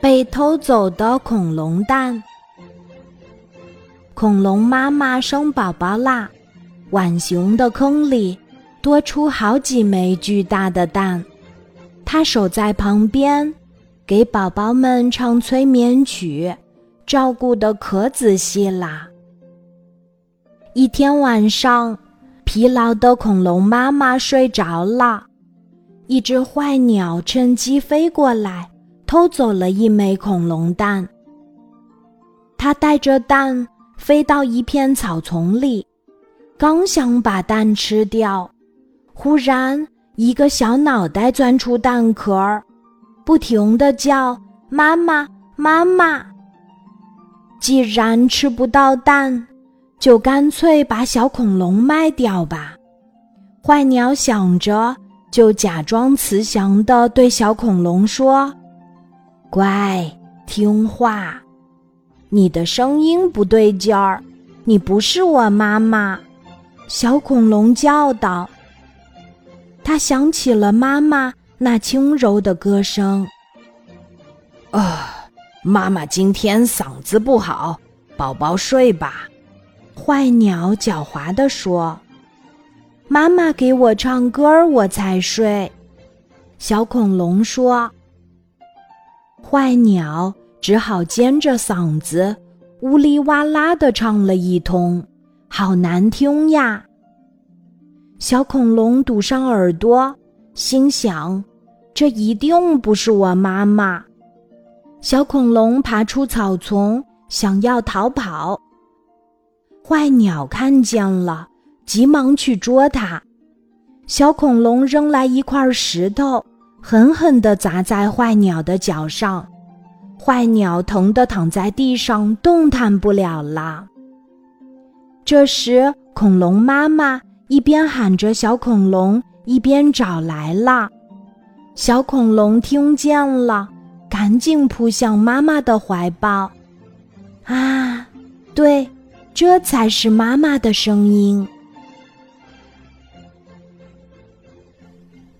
被偷走的恐龙蛋。恐龙妈妈生宝宝啦，浣熊的坑里多出好几枚巨大的蛋。它守在旁边，给宝宝们唱催眠曲，照顾的可仔细啦。一天晚上，疲劳的恐龙妈妈睡着了，一只坏鸟趁机飞过来。偷走了一枚恐龙蛋，他带着蛋飞到一片草丛里，刚想把蛋吃掉，忽然一个小脑袋钻出蛋壳，不停地叫“妈妈，妈妈”。既然吃不到蛋，就干脆把小恐龙卖掉吧。坏鸟想着，就假装慈祥地对小恐龙说。乖，听话，你的声音不对劲儿，你不是我妈妈。”小恐龙叫道。他想起了妈妈那轻柔的歌声。“啊，妈妈今天嗓子不好，宝宝睡吧。”坏鸟狡猾地说。“妈妈给我唱歌，我才睡。”小恐龙说。坏鸟只好尖着嗓子，呜哩哇啦地唱了一通，好难听呀！小恐龙堵上耳朵，心想：这一定不是我妈妈。小恐龙爬出草丛，想要逃跑。坏鸟看见了，急忙去捉它。小恐龙扔来一块石头。狠狠地砸在坏鸟的脚上，坏鸟疼得躺在地上，动弹不了了。这时，恐龙妈妈一边喊着小恐龙，一边找来了。小恐龙听见了，赶紧扑向妈妈的怀抱。啊，对，这才是妈妈的声音。